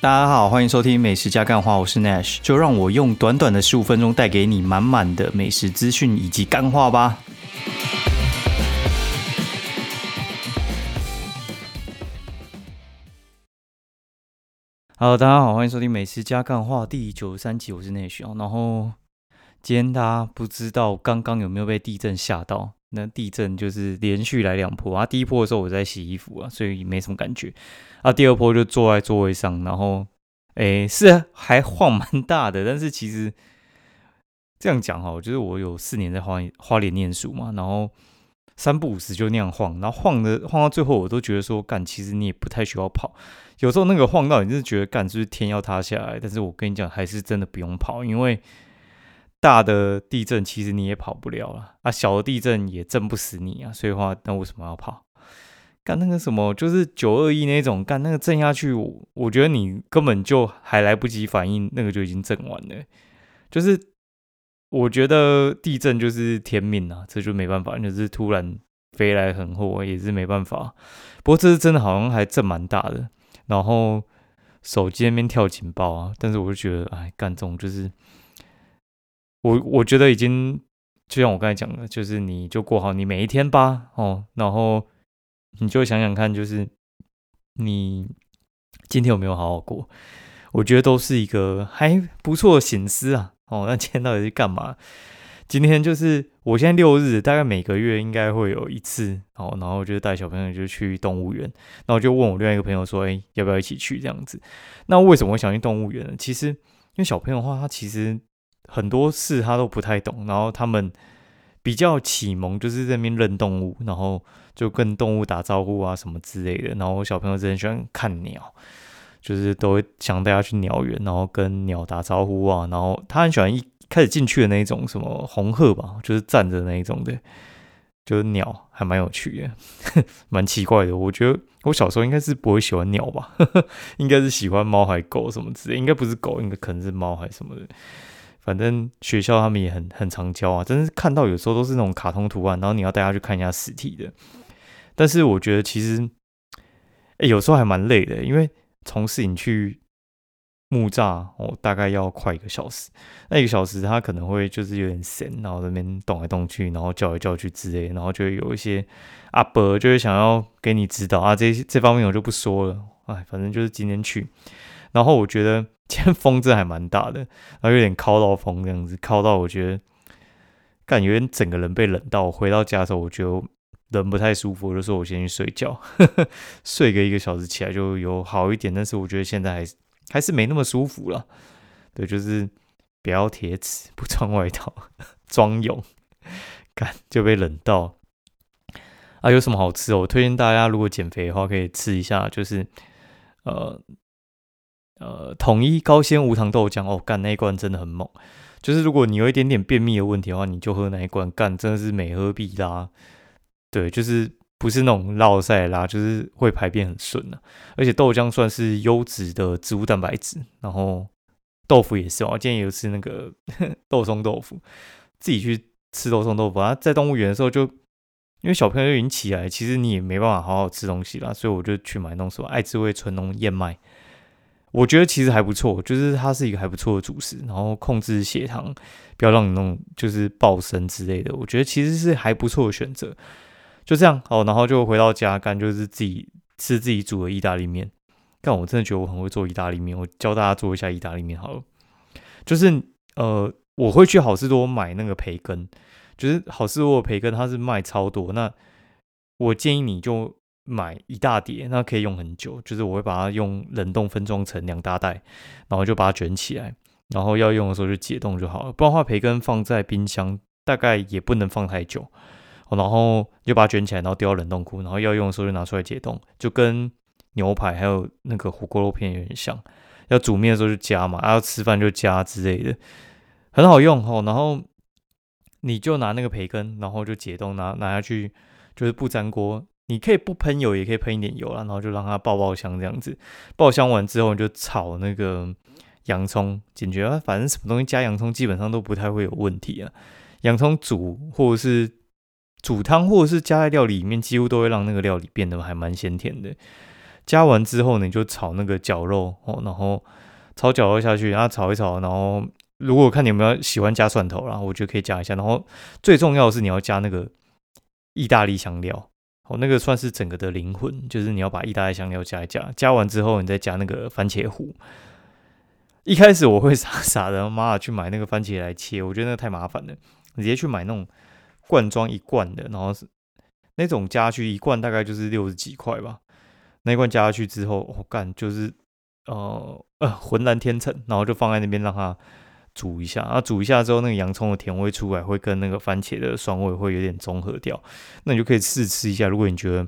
大家好，欢迎收听美食加干话，我是 Nash，就让我用短短的十五分钟带给你满满的美食资讯以及干话吧。Hello，大家好，欢迎收听美食加干话第九十三集，我是 Nash。然后今天大家不知道刚刚有没有被地震吓到？那地震就是连续来两波啊！第一波的时候我在洗衣服啊，所以没什么感觉啊。第二波就坐在座位上，然后诶是还晃蛮大的，但是其实这样讲哈，就是我有四年在花花莲念书嘛，然后三不五时就那样晃，然后晃的晃到最后，我都觉得说干，其实你也不太需要跑。有时候那个晃到你就是觉得干，就是天要塌下来，但是我跟你讲，还是真的不用跑，因为。大的地震其实你也跑不了了啊，小的地震也震不死你啊，所以话那为什么要跑？干那个什么，就是九二一那种，干那个震下去，我觉得你根本就还来不及反应，那个就已经震完了。就是我觉得地震就是天命啊，这就没办法，就是突然飞来横祸也是没办法。不过这次真的好像还震蛮大的，然后手机那边跳警报啊，但是我就觉得，哎，干这种就是。我我觉得已经就像我刚才讲的，就是你就过好你每一天吧，哦，然后你就想想看，就是你今天有没有好好过？我觉得都是一个还不错的醒思啊，哦，那今天到底是干嘛？今天就是我现在六日，大概每个月应该会有一次，哦，然后就带小朋友就去动物园，然后就问我另外一个朋友说，哎，要不要一起去这样子？那为什么会想去动物园呢？其实因为小朋友的话，他其实。很多事他都不太懂，然后他们比较启蒙，就是在那边认动物，然后就跟动物打招呼啊什么之类的。然后我小朋友真的喜欢看鸟，就是都会想带他去鸟园，然后跟鸟打招呼啊。然后他很喜欢一开始进去的那一种什么红鹤吧，就是站着那一种的，就是鸟还蛮有趣的，蛮奇怪的。我觉得我小时候应该是不会喜欢鸟吧，应该是喜欢猫还狗什么之类，应该不是狗，应该可能是猫还什么的。反正学校他们也很很常教啊，真是看到有时候都是那种卡通图案，然后你要带他去看一下实体的。但是我觉得其实，哎，有时候还蛮累的，因为从市营去木栅，哦，大概要快一个小时。那一个小时他可能会就是有点闲，然后那边动来动去，然后叫来叫去之类，然后就会有一些阿伯就会想要给你指导啊，这这方面我就不说了。哎，反正就是今天去，然后我觉得。今天风真还蛮大的，然后有点靠到风这样子，靠到我觉得，感觉整个人被冷到。回到家的时候，我觉得人不太舒服，我就说我先去睡觉，睡个一个小时起来就有好一点。但是我觉得现在还是还是没那么舒服了。对，就是不要贴纸，不穿外套，装勇，干就被冷到。啊，有什么好吃哦？我推荐大家，如果减肥的话，可以吃一下，就是呃。呃，统一高纤无糖豆浆哦，干那一罐真的很猛。就是如果你有一点点便秘的问题的话，你就喝那一罐，干真的是美喝必拉。对，就是不是那种绕塞拉，就是会排便很顺的。而且豆浆算是优质的植物蛋白质，然后豆腐也是哦。今天有吃那个 豆松豆腐，自己去吃豆松豆腐啊。在动物园的时候，就因为小朋友已经起来，其实你也没办法好好吃东西啦，所以我就去买那种什么爱滋味纯浓燕麦。我觉得其实还不错，就是它是一个还不错的主食，然后控制血糖，不要让你弄就是暴升之类的。我觉得其实是还不错的选择。就这样哦，然后就回到家干，就是自己吃自己煮的意大利面。但我真的觉得我很会做意大利面，我教大家做一下意大利面好了。就是呃，我会去好事多买那个培根，就是好事多的培根它是卖超多，那我建议你就。买一大叠，那可以用很久。就是我会把它用冷冻分装成两大袋，然后就把它卷起来，然后要用的时候就解冻就好了。不然的话，培根放在冰箱大概也不能放太久。然后就把它卷起来，然后丢到冷冻库，然后要用的时候就拿出来解冻，就跟牛排还有那个火锅肉片有点像。要煮面的时候就加嘛，啊要吃饭就加之类的，很好用哦。然后你就拿那个培根，然后就解冻，拿拿下去就是不粘锅。你可以不喷油，也可以喷一点油啦，然后就让它爆爆香这样子。爆香完之后，你就炒那个洋葱，解决啊反正什么东西加洋葱基本上都不太会有问题啊。洋葱煮或者是煮汤，或者是加在料理里面，几乎都会让那个料理变得还蛮鲜甜的。加完之后呢，你就炒那个绞肉哦，然后炒绞肉下去，然后炒一炒，然后如果看你有没有喜欢加蒜头然后，我觉得可以加一下。然后最重要的是你要加那个意大利香料哦，那个算是整个的灵魂，就是你要把意大利香料加一加，加完之后你再加那个番茄糊。一开始我会 傻傻的妈去买那个番茄来切，我觉得那太麻烦了，直接去买那种罐装一罐的，然后是那种加去一罐大概就是六十几块吧。那一罐加下去之后，我干就是呃呃浑然天成，然后就放在那边让它煮一下。啊，煮一下之后，那个洋葱的甜味出来，会跟那个番茄的酸味会有点中和掉。那你就可以试吃一下。如果你觉得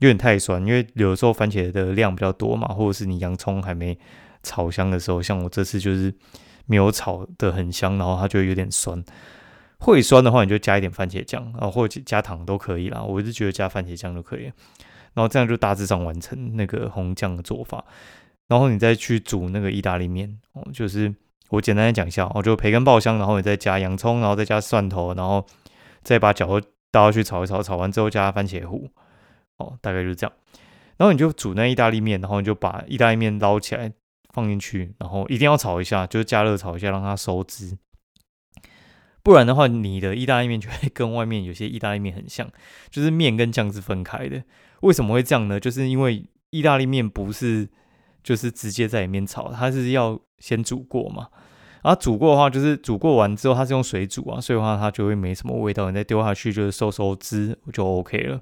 有点太酸，因为有的时候番茄的量比较多嘛，或者是你洋葱还没炒香的时候，像我这次就是没有炒的很香，然后它就有点酸。会酸的话，你就加一点番茄酱啊，或者加糖都可以啦。我是觉得加番茄酱就可以。然后这样就大致上完成那个红酱的做法，然后你再去煮那个意大利面哦，就是我简单的讲一下，哦，就培根爆香，然后你再加洋葱，然后再加蒜头，然后再把角倒下去炒一炒，炒完之后加番茄糊，哦，大概就是这样。然后你就煮那意大利面，然后你就把意大利面捞起来放进去，然后一定要炒一下，就是加热炒一下，让它收汁。不然的话，你的意大利面就会跟外面有些意大利面很像，就是面跟酱是分开的。为什么会这样呢？就是因为意大利面不是就是直接在里面炒，它是要先煮过嘛。然后煮过的话，就是煮过完之后，它是用水煮啊，所以的话它就会没什么味道。你再丢下去就是收收汁就 OK 了。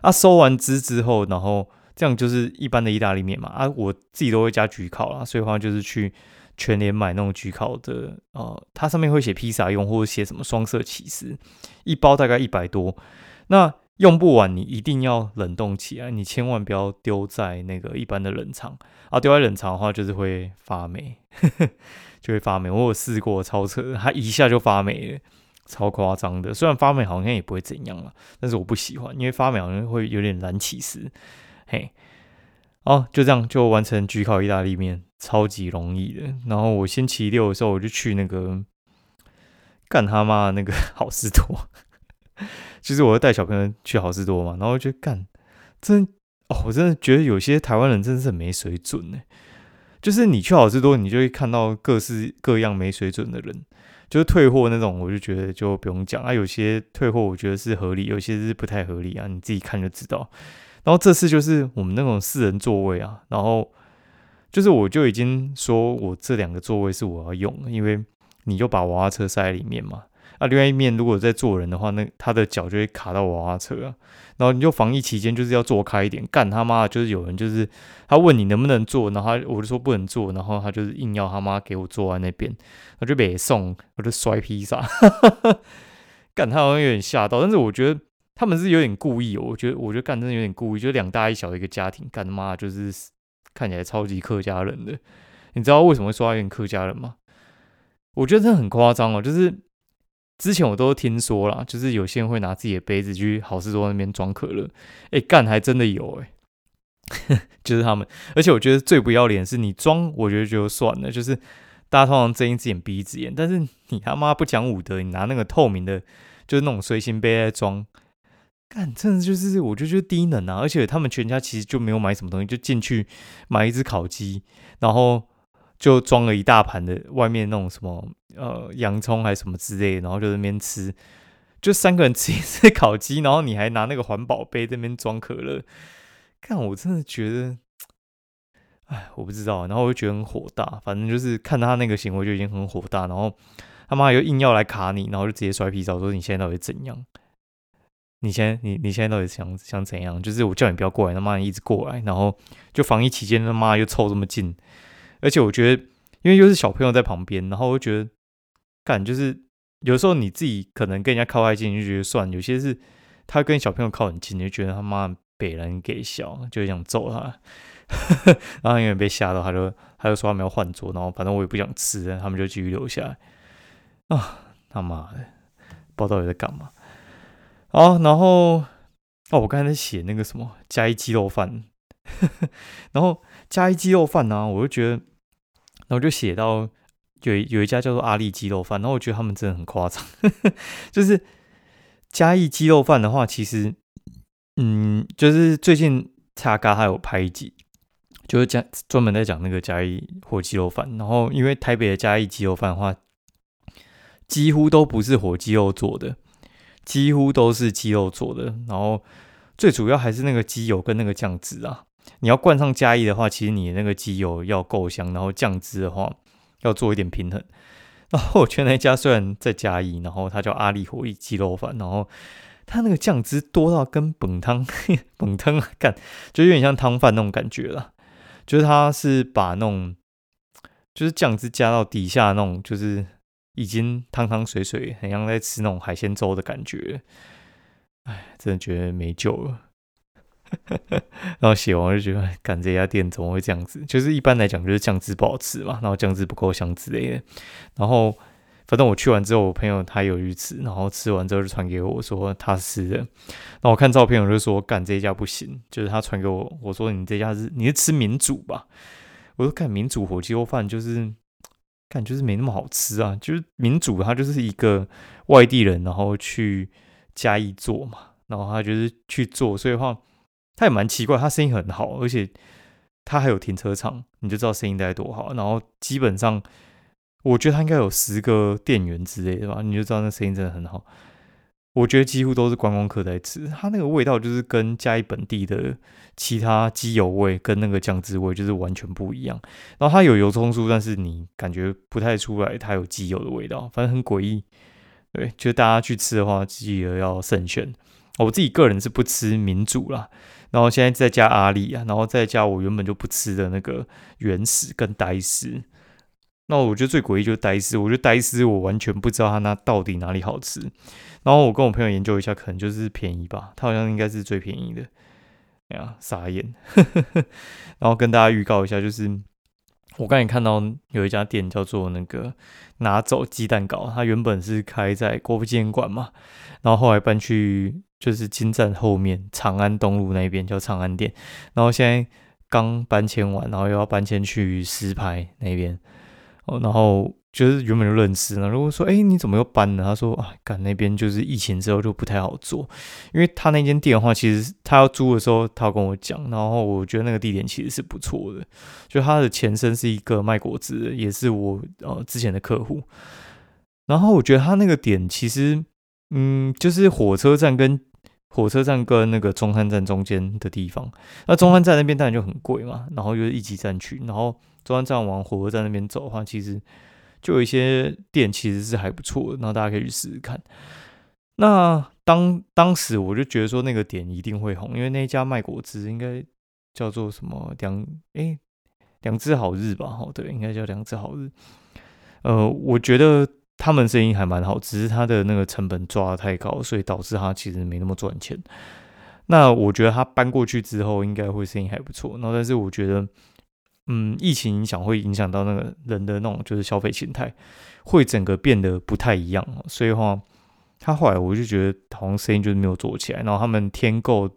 啊，收完汁之后，然后这样就是一般的意大利面嘛。啊，我自己都会加焗烤啦，所以的话就是去全联买那种焗烤的，呃，它上面会写披萨用，或者写什么双色起司，一包大概一百多。那用不完，你一定要冷冻起来，你千万不要丢在那个一般的冷藏啊！丢在冷藏的话，就是会发霉，就会发霉。我有试过超车，它一下就发霉了，超夸张的。虽然发霉好像也不会怎样了，但是我不喜欢，因为发霉好像会有点燃起司。嘿，哦，就这样就完成焗烤意大利面，超级容易的。然后我星期六的时候，我就去那个干他妈那个 好事多。其实我会带小朋友去好事多嘛，然后就干，真哦，我真的觉得有些台湾人真的是没水准呢。就是你去好事多，你就会看到各式各样没水准的人，就是退货那种，我就觉得就不用讲啊。有些退货我觉得是合理，有些是不太合理啊，你自己看就知道。然后这次就是我们那种四人座位啊，然后就是我就已经说我这两个座位是我要用的，因为你就把娃娃车塞在里面嘛。啊，另外一面如果在坐人的话，那他的脚就会卡到娃娃车啊。然后你就防疫期间就是要坐开一点，干他妈的，就是有人就是他问你能不能坐，然后我就说不能坐，然后他就是硬要他妈给我坐在那边，我就被送，我就摔披萨，干他好像有点吓到，但是我觉得他们是有点故意，我觉得我觉得干真的有点故意，就两大一小的一个家庭，干他妈就是看起来超级客家人的，你知道为什么会说他有点客家人吗？我觉得真的很夸张哦，就是。之前我都听说了，就是有些人会拿自己的杯子去好事多那边装可乐，哎，干还真的有哎，就是他们。而且我觉得最不要脸是你装，我觉得就算了，就是大家通常睁一只眼闭一只眼，但是你他妈不讲武德，你拿那个透明的，就是那种随行杯在装，干真的就是我就觉得低能啊！而且他们全家其实就没有买什么东西，就进去买一只烤鸡，然后。就装了一大盘的外面那种什么呃洋葱还是什么之类，然后就在那边吃，就三个人吃一次烤鸡，然后你还拿那个环保杯在那边装可乐，看我真的觉得，哎，我不知道，然后我就觉得很火大，反正就是看他那个行为就已经很火大，然后他妈又硬要来卡你，然后就直接摔皮草说你现在到底怎样？你现在你你现在到底想想怎样？就是我叫你不要过来，他妈一直过来，然后就防疫期间他妈又凑这么近。而且我觉得，因为又是小朋友在旁边，然后我就觉得，干就是有时候你自己可能跟人家靠太近，就觉得算；有些是他跟小朋友靠很近，就觉得他妈被人给笑，就想揍他。然后因为被吓到，他就他就说他们要换桌，然后反正我也不想吃，他们就继续留下来。啊，他妈的，不知道到底在干嘛。好，然后哦，我刚才在写那个什么加一鸡肉饭，然后。加一鸡肉饭呢，我就觉得，然后就写到有有一家叫做阿力鸡肉饭，然后我觉得他们真的很夸张，就是嘉义鸡肉饭的话，其实，嗯，就是最近蔡阿嘎他有拍一集，就是讲专门在讲那个嘉义火鸡肉饭。然后因为台北的嘉义鸡肉饭的话，几乎都不是火鸡肉做的，几乎都是鸡肉做的。然后最主要还是那个鸡油跟那个酱汁啊。你要灌上嘉义的话，其实你那个鸡油要够香，然后酱汁的话要做一点平衡。然后我觉得那家虽然在嘉义，然后它叫阿里火鸡肉饭，然后。它那个酱汁多到跟本汤 本汤干，就有点像汤饭那种感觉了。就是它是把那种就是酱汁加到底下那种，就是已经汤汤水水，很像在吃那种海鲜粥的感觉。哎，真的觉得没救了。然后写完我就觉得，干这家店怎么会这样子？就是一般来讲，就是酱汁不好吃嘛，然后酱汁不够香之类的。然后。反正我去完之后，我朋友他有去吃，然后吃完之后就传给我说他吃的。那我看照片，我就说干这家不行，就是他传给我，我说你这家是你是吃民主吧？我说干民主火鸡肉饭就是干就是没那么好吃啊，就是民主他就是一个外地人，然后去嘉义做嘛，然后他就是去做，所以话他也蛮奇怪，他生意很好，而且他还有停车场，你就知道生意大概多好，然后基本上。我觉得他应该有十个店员之类的吧，你就知道那生意真的很好。我觉得几乎都是观光客在吃，它那个味道就是跟嘉义本地的其他鸡油味跟那个酱汁味就是完全不一样。然后它有油葱酥，但是你感觉不太出来它有鸡油的味道，反正很诡异。对，就大家去吃的话，记得要慎选。我自己个人是不吃民主啦，然后现在再加阿里啊，然后再加我原本就不吃的那个原始跟呆丝。那我觉得最诡异就是呆丝，我觉得呆丝我完全不知道它那到底哪里好吃。然后我跟我朋友研究一下，可能就是便宜吧，它好像应该是最便宜的。哎呀，傻眼！然后跟大家预告一下，就是我刚才看到有一家店叫做那个拿走鸡蛋糕，它原本是开在国父纪念馆嘛，然后后来搬去就是金站后面长安东路那边叫长安店，然后现在刚搬迁完，然后又要搬迁去石牌那边。哦然后就是原本就认识，了如果说，哎，你怎么又搬了？他说，啊，赶那边就是疫情之后就不太好做，因为他那间店的话，其实他要租的时候，他要跟我讲，然后我觉得那个地点其实是不错的，就他的前身是一个卖果子，也是我呃之前的客户，然后我觉得他那个点其实，嗯，就是火车站跟火车站跟那个中山站中间的地方，那中山站那边当然就很贵嘛，然后又是一级站区，然后。中山站往火车站那边走的话，其实就有一些店其实是还不错的，然后大家可以去试试看。那当当时我就觉得说那个点一定会红，因为那一家卖果汁应该叫做什么两哎两只好日吧？哦，对，应该叫两只好日。呃，我觉得他们生意还蛮好，只是他的那个成本抓的太高，所以导致他其实没那么赚钱。那我觉得他搬过去之后，应该会生意还不错。然后，但是我觉得。嗯，疫情影响会影响到那个人的那种就是消费心态，会整个变得不太一样。所以话，他后来我就觉得好像生意就是没有做起来。然后他们添购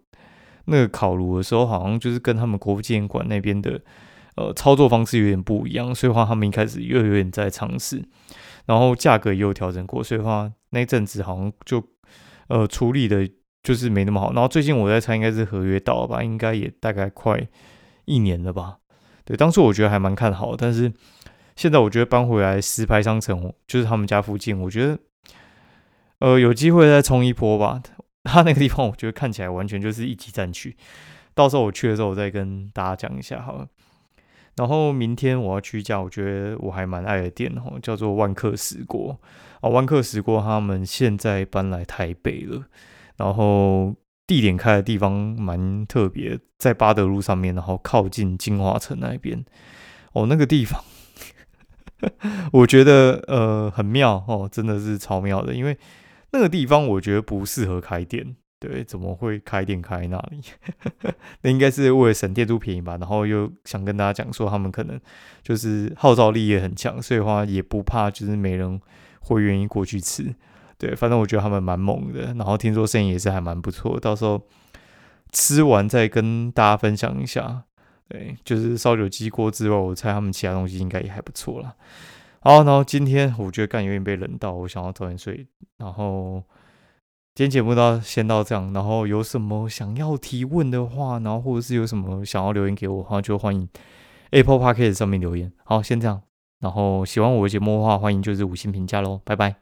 那个烤炉的时候，好像就是跟他们国父纪念馆那边的呃操作方式有点不一样。所以话，他们一开始又有点在尝试，然后价格也有调整过。所以的话，那阵子好像就呃处理的就是没那么好。然后最近我在猜，应该是合约到了吧？应该也大概快一年了吧。对，当初我觉得还蛮看好，但是现在我觉得搬回来实拍商城，就是他们家附近，我觉得呃有机会再冲一波吧。他那个地方我觉得看起来完全就是一级战区，到时候我去的时候我再跟大家讲一下好了。然后明天我要去一家我觉得我还蛮爱的店哦，叫做万客石锅啊。万客石锅他们现在搬来台北了，然后。地点开的地方蛮特别，在巴德路上面，然后靠近金华城那边。哦，那个地方，我觉得呃很妙哦，真的是超妙的。因为那个地方我觉得不适合开店，对，怎么会开店开那里？那应该是为了省店租便宜吧。然后又想跟大家讲说，他们可能就是号召力也很强，所以的话也不怕，就是没人会愿意过去吃。对，反正我觉得他们蛮猛的，然后听说生意也是还蛮不错，到时候吃完再跟大家分享一下。对，就是烧酒鸡锅之外，我猜他们其他东西应该也还不错啦。好，然后今天我觉得干有点被冷到，我想要早点睡，然后今天节目到先到这样，然后有什么想要提问的话，然后或者是有什么想要留言给我的话，就欢迎 Apple Podcast 上面留言。好，先这样，然后喜欢我的节目的话，欢迎就是五星评价喽，拜拜。